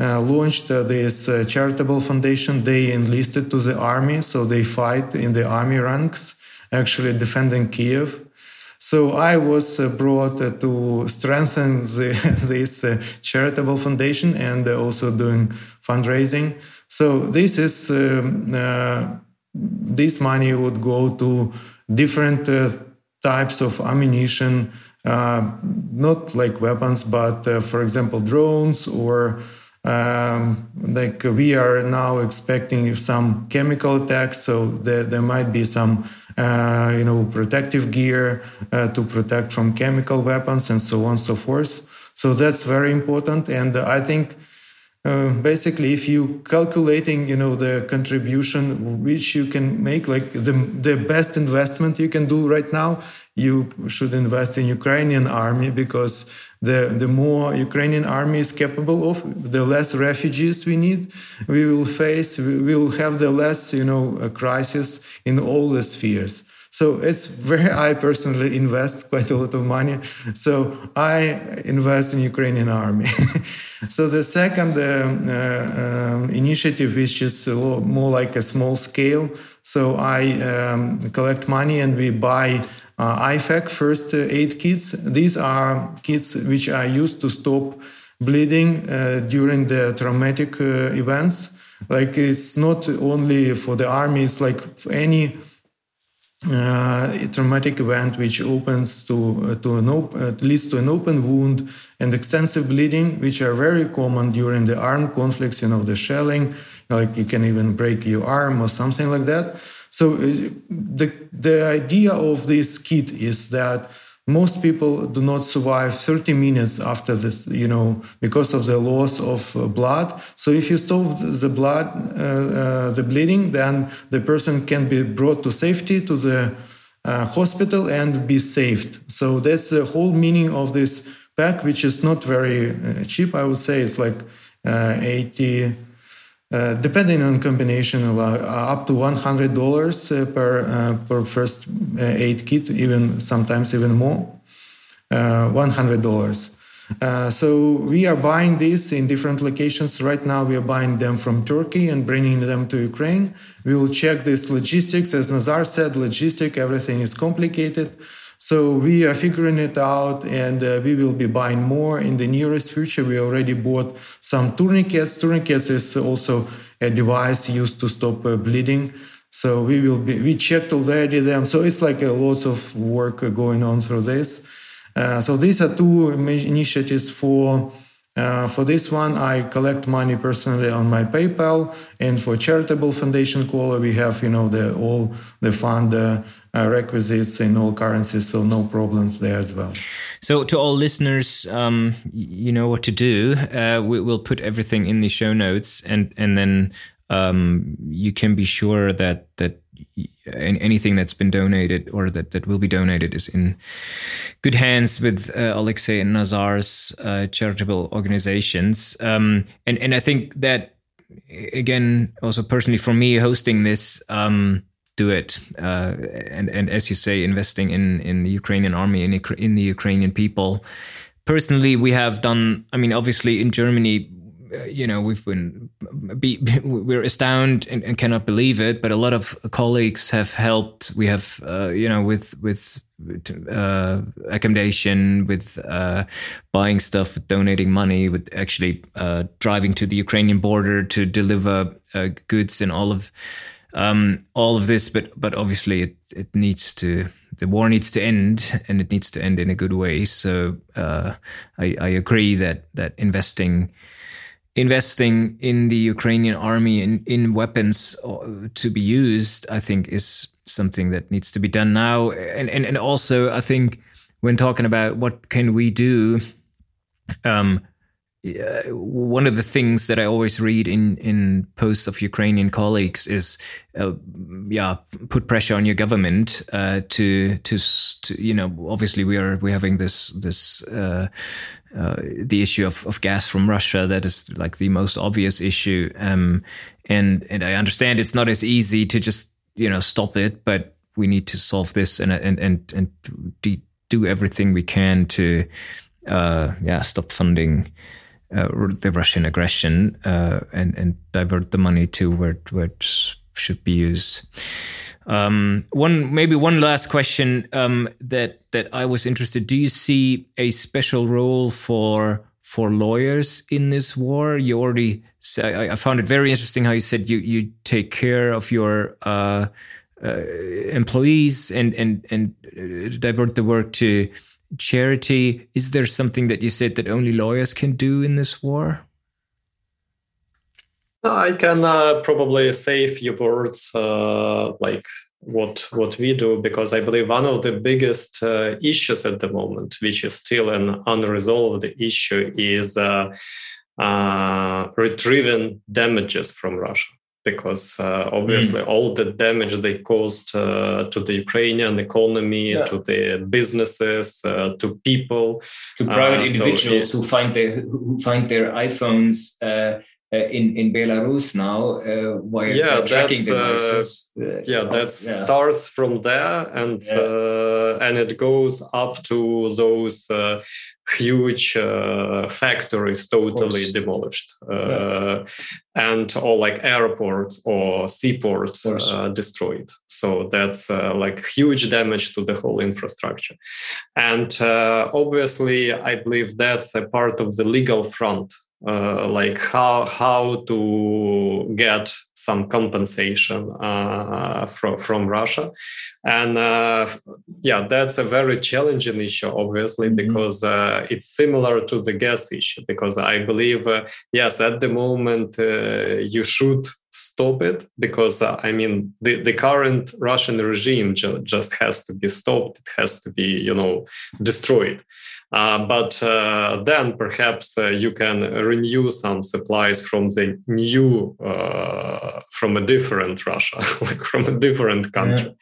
uh, launched uh, this uh, charitable foundation, they enlisted to the army, so they fight in the army ranks, actually defending Kiev. So I was uh, brought uh, to strengthen the, this uh, charitable foundation and also doing fundraising. So this is um, uh, this money would go to different uh, types of ammunition, uh, not like weapons, but uh, for example drones or um, like we are now expecting some chemical attacks, so there, there might be some uh, you know protective gear uh, to protect from chemical weapons and so on and so forth. So that's very important, and I think uh, basically if you calculating you know the contribution which you can make like the the best investment you can do right now you should invest in ukrainian army because the the more ukrainian army is capable of the less refugees we need we will face we will have the less you know crisis in all the spheres so it's where I personally invest quite a lot of money. So I invest in Ukrainian army. so the second um, uh, um, initiative, which is more like a small scale. So I um, collect money and we buy uh, IFAK first aid kits. These are kits which are used to stop bleeding uh, during the traumatic uh, events. Like it's not only for the army; it's like any uh, traumatic event which opens to, uh, to an op- uh, leads to an open wound and extensive bleeding, which are very common during the armed conflicts, you know, the shelling, like you can even break your arm or something like that. So uh, the, the idea of this kit is that most people do not survive 30 minutes after this you know because of the loss of uh, blood. So if you stop the blood uh, uh, the bleeding then the person can be brought to safety to the uh, hospital and be saved. So that's the whole meaning of this pack which is not very uh, cheap. I would say it's like uh, 80 uh, depending on combination, uh, up to one hundred dollars uh, per uh, per first aid kit, even sometimes even more, one hundred dollars. Uh, so we are buying these in different locations. Right now, we are buying them from Turkey and bringing them to Ukraine. We will check this logistics. As Nazar said, logistic, everything is complicated. So we are figuring it out and uh, we will be buying more in the nearest future. We already bought some tourniquets. Tourniquets is also a device used to stop uh, bleeding. So we will be, we checked already them. So it's like a lots of work going on through this. Uh, so these are two initiatives for uh, for this one, I collect money personally on my PayPal, and for charitable foundation Kolo, we have you know the all the fund uh, uh, requisites in all currencies, so no problems there as well. So to all listeners, um, you know what to do. Uh, we, will put everything in the show notes, and and then um, you can be sure that that anything that's been donated or that, that will be donated is in good hands with uh, Alexei and Nazar's uh, charitable organizations. Um, and, and I think that, again, also personally for me, hosting this, um, do it. Uh, and, and as you say, investing in, in the Ukrainian army, in, in the Ukrainian people. Personally, we have done, I mean, obviously in Germany, uh, you know we've been be, we're astounded and, and, cannot believe it but a lot of colleagues have helped we have uh, you know with with uh, accommodation with uh, buying stuff with donating money with actually uh, driving to the ukrainian border to deliver uh, goods and all of um, all of this but but obviously it it needs to the war needs to end and it needs to end in a good way so uh, I, I agree that that investing investing in the Ukrainian army in, in weapons uh, to be used, I think, is something that needs to be done now. And, and, and also, I think when talking about what can we do, um, one of the things that I always read in in posts of Ukrainian colleagues is, uh, yeah, put pressure on your government uh, to, to, to you know obviously we are we're having this this uh, uh, the issue of, of gas from Russia that is like the most obvious issue. Um, and and I understand it's not as easy to just you know stop it but we need to solve this and and and and do everything we can to uh, yeah stop funding uh, the Russian aggression uh, and and divert the money to where where it should be used. Um, one maybe one last question um, that that I was interested. Do you see a special role for for lawyers in this war? You already I, I found it very interesting how you said you you take care of your uh, uh, employees and and and uh, divert the work to charity. Is there something that you said that only lawyers can do in this war? I can uh, probably say a few words uh, like what what we do because I believe one of the biggest uh, issues at the moment, which is still an unresolved issue, is uh, uh, retrieving damages from Russia because uh, obviously mm. all the damage they caused uh, to the Ukrainian economy, yeah. to the businesses, uh, to people, to private individuals so, who find their who find their iPhones uh, in in Belarus now uh, while yeah, tracking devices. Uh, yeah, that yeah. starts from there, and yeah. and it goes up to those huge uh, factories totally demolished uh, yeah. and or like airports or seaports uh, destroyed so that's like huge damage to the whole infrastructure and obviously i believe that's a part of the legal front uh, like how how to get some compensation uh, from from Russia, and uh, yeah, that's a very challenging issue, obviously, mm-hmm. because uh, it's similar to the gas issue. Because I believe, uh, yes, at the moment uh, you should stop it because I mean the the current Russian regime ju- just has to be stopped. It has to be you know destroyed. Uh, but uh, then perhaps uh, you can renew some supplies from the new, uh, from a different Russia, like from a different country.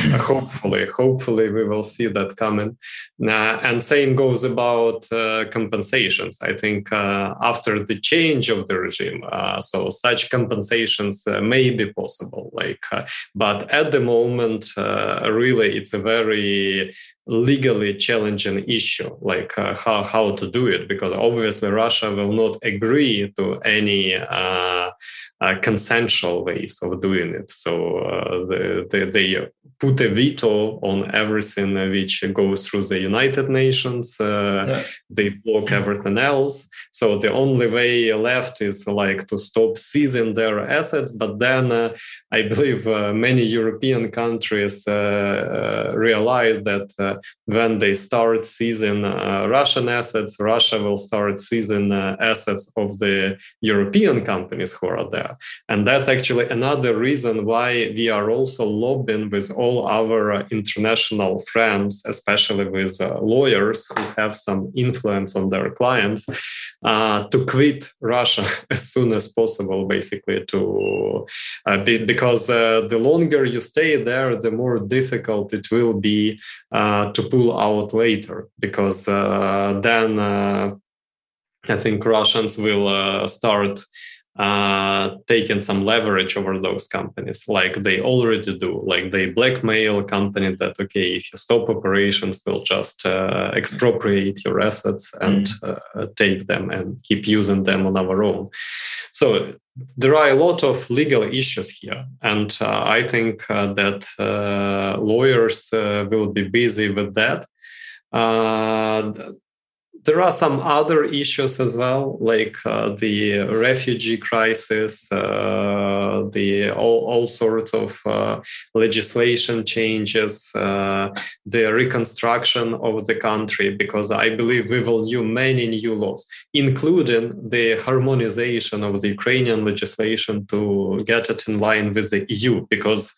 Yeah. hopefully, hopefully we will see that coming. Uh, and same goes about compensations. I think after the change of the regime, so such compensation nations uh, may be possible. Like, uh, but at the moment, uh, really, it's a very legally challenging issue, like uh, how how to do it, because obviously Russia will not agree to any uh, uh, consensual ways of doing it. So the, the, they put a veto on everything which goes through the United Nations. Uh, yeah. They block everything else. So the only way left is like to stop seizing their assets. But then uh, I believe many European countries realize that when they start seizing uh, Russian assets, Russia will start seizing uh, assets of the European companies who are there. And that's actually another reason why we are also lobbying with all our uh, international friends, especially with uh, lawyers who have some influence on their clients, uh, to quit Russia as soon as possible, basically, to be, because the longer you stay there, the more difficult it will be to pull out later because then I think Russians will uh, start uh, taking some leverage over those companies like they already do like they blackmail a company that okay if you stop operations we'll just uh, expropriate your assets and mm. uh, take them and keep using them on our own so there are a lot of legal issues here and uh, i think uh, that uh, lawyers will be busy with that there are some other issues as well, like uh, the refugee crisis, uh, the all, all sorts of uh, legislation changes, uh, the reconstruction of the country, because I believe we will new many new laws, including the harmonization of the Ukrainian legislation to get it in line with the EU, because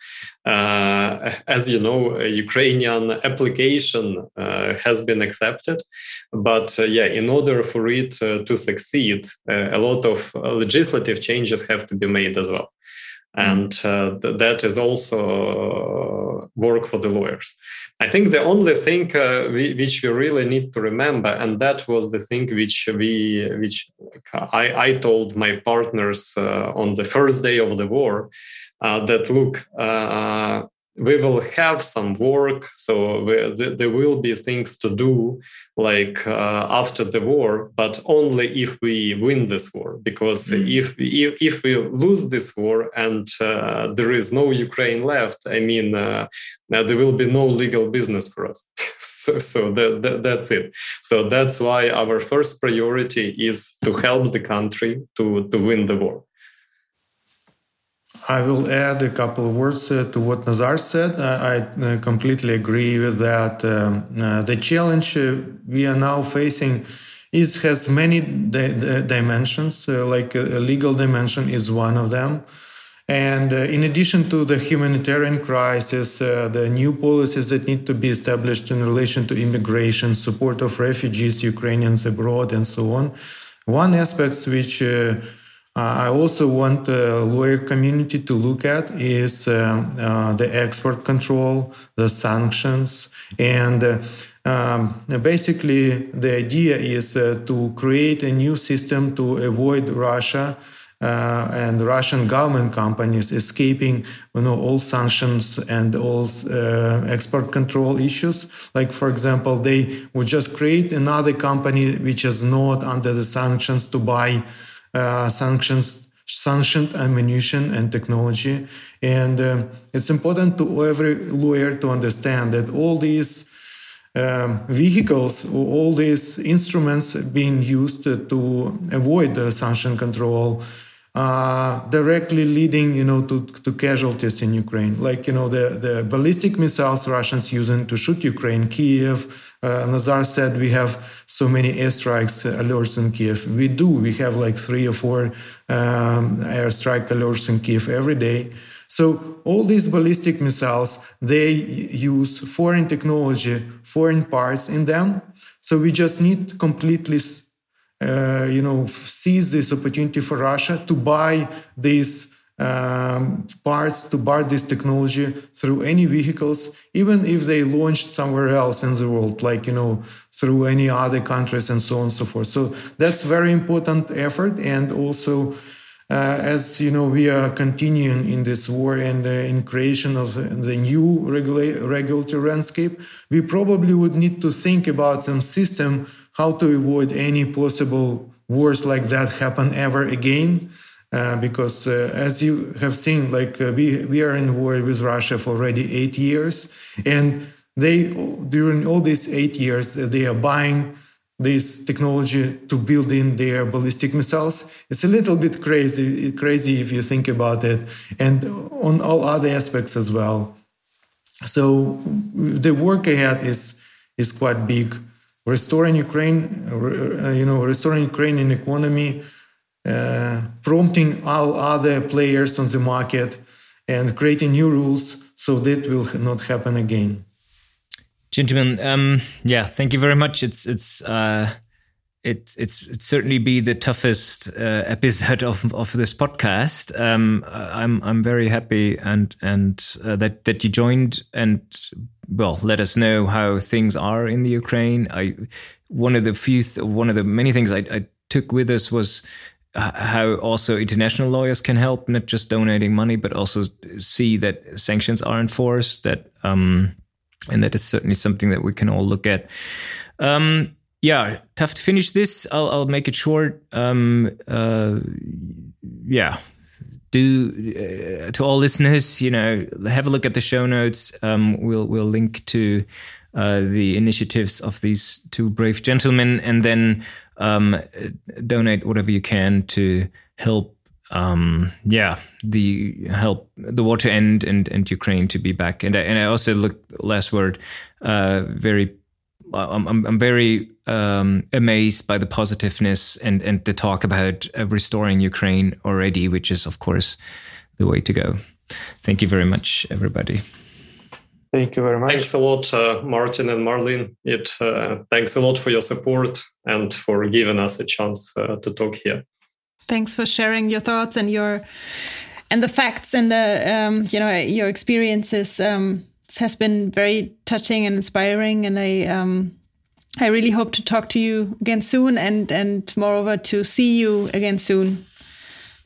uh, as you know, Ukrainian application uh, has been accepted, but uh, yeah, in order for it to succeed, a lot of legislative changes have to be made as well. And uh, th- that is also work for the lawyers. I think the only thing uh, we, which we really need to remember and that was the thing which we which i, I told my partners uh, on the first day of the war uh, that look uh, we will have some work so we, th- there will be things to do like uh, after the war but only if we win this war because mm. if, if, if we lose this war and uh, there is no ukraine left i mean uh, there will be no legal business for us. So, so that, that, that's it. So that's why our first priority is to help the country to, to win the war I will add a couple of words uh, to what Nazar said. I, I uh, completely agree with that. Um, uh, the challenge uh, we are now facing is has many di- di- dimensions. Uh, like a, a, legal dimension is one of them, and uh, in addition to the humanitarian crisis, the new policies that need to be established in relation to immigration, support of refugees, Ukrainians abroad, and so on. One aspect which uh, I also want the lawyer community to look at is uh, uh, the export control, the sanctions, and um, basically the idea is to create a new system to avoid Russia uh, and Russian government companies escaping, you know, all sanctions and all uh, export control issues. Like, for example, they would just create another company which is not under the sanctions to buy uh, sanctions sanctioned ammunition and technology. And uh, it's important to every lawyer to understand that all these um, vehicles, all these instruments being used to avoid the sanction control, directly leading, you know, to, to casualties in Ukraine. Like, you know, the, the ballistic missiles Russians using to shoot Ukraine, Kiev, uh, Nazar said we have so many airstrikes uh, alerts in Kiev. We do. We have like three or four um, airstrike alerts in Kiev every day. So all these ballistic missiles, they use foreign technology, foreign parts in them. So we just need completely, uh, you know, seize this opportunity for Russia to buy these um, parts to buy this technology through any vehicles, even if they launched somewhere else in the world, like you know through any other countries and so on and so forth. So that's very important effort, and also uh, as you know, we are continuing in this war and uh, in creation of the new regula- regulatory landscape, we probably would need to think about some system how to avoid any possible wars like that happen ever again. Uh, because uh, as you have seen, like uh, we we are in war with Russia for already eight years, and they during all these eight years they are buying this technology to build in their ballistic missiles. It's a little bit crazy, crazy if you think about it, and on all other aspects as well. So the work ahead is is quite big. Restoring Ukraine, uh, you know, restoring Ukrainian economy, uh, prompting all other players on the market, and creating new rules so that will not happen again. Gentlemen, um, yeah, thank you very much. It's it's uh, it, it's it certainly be the toughest uh, episode of of this podcast. Um, I'm I'm very happy and and uh, that that you joined and well let us know how things are in the Ukraine. I one of the few th- one of the many things I, I took with us was how also international lawyers can help, not just donating money, but also see that sanctions are enforced. That um, and that is certainly something that we can all look at. Um, yeah, tough to finish this. I'll, I'll make it short. Um, uh, yeah, do uh, to all listeners, you know, have a look at the show notes. Um, we'll we'll link to uh, the initiatives of these two brave gentlemen, and then um, donate whatever you can to help um, yeah, the help the war to end and and Ukraine to be back. And I, and I also look last word uh, very. I'm I'm, very um, amazed by the positiveness and and the talk about uh, restoring Ukraine already, which is of course the way to go. Thank you very much, everybody. Thank you very much. Thanks a lot, uh, Martin and Marlene. It uh, thanks a lot for your support and for giving us a chance uh, to talk here. Thanks for sharing your thoughts and your and the facts and the um, you know your experiences. Um, it has been very touching and inspiring, and I um, I really hope to talk to you again soon, and and moreover to see you again soon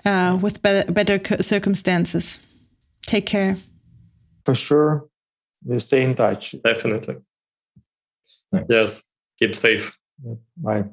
uh, with better, better circumstances. Take care. For sure, we stay in touch. Definitely. Yes. Keep safe. Bye.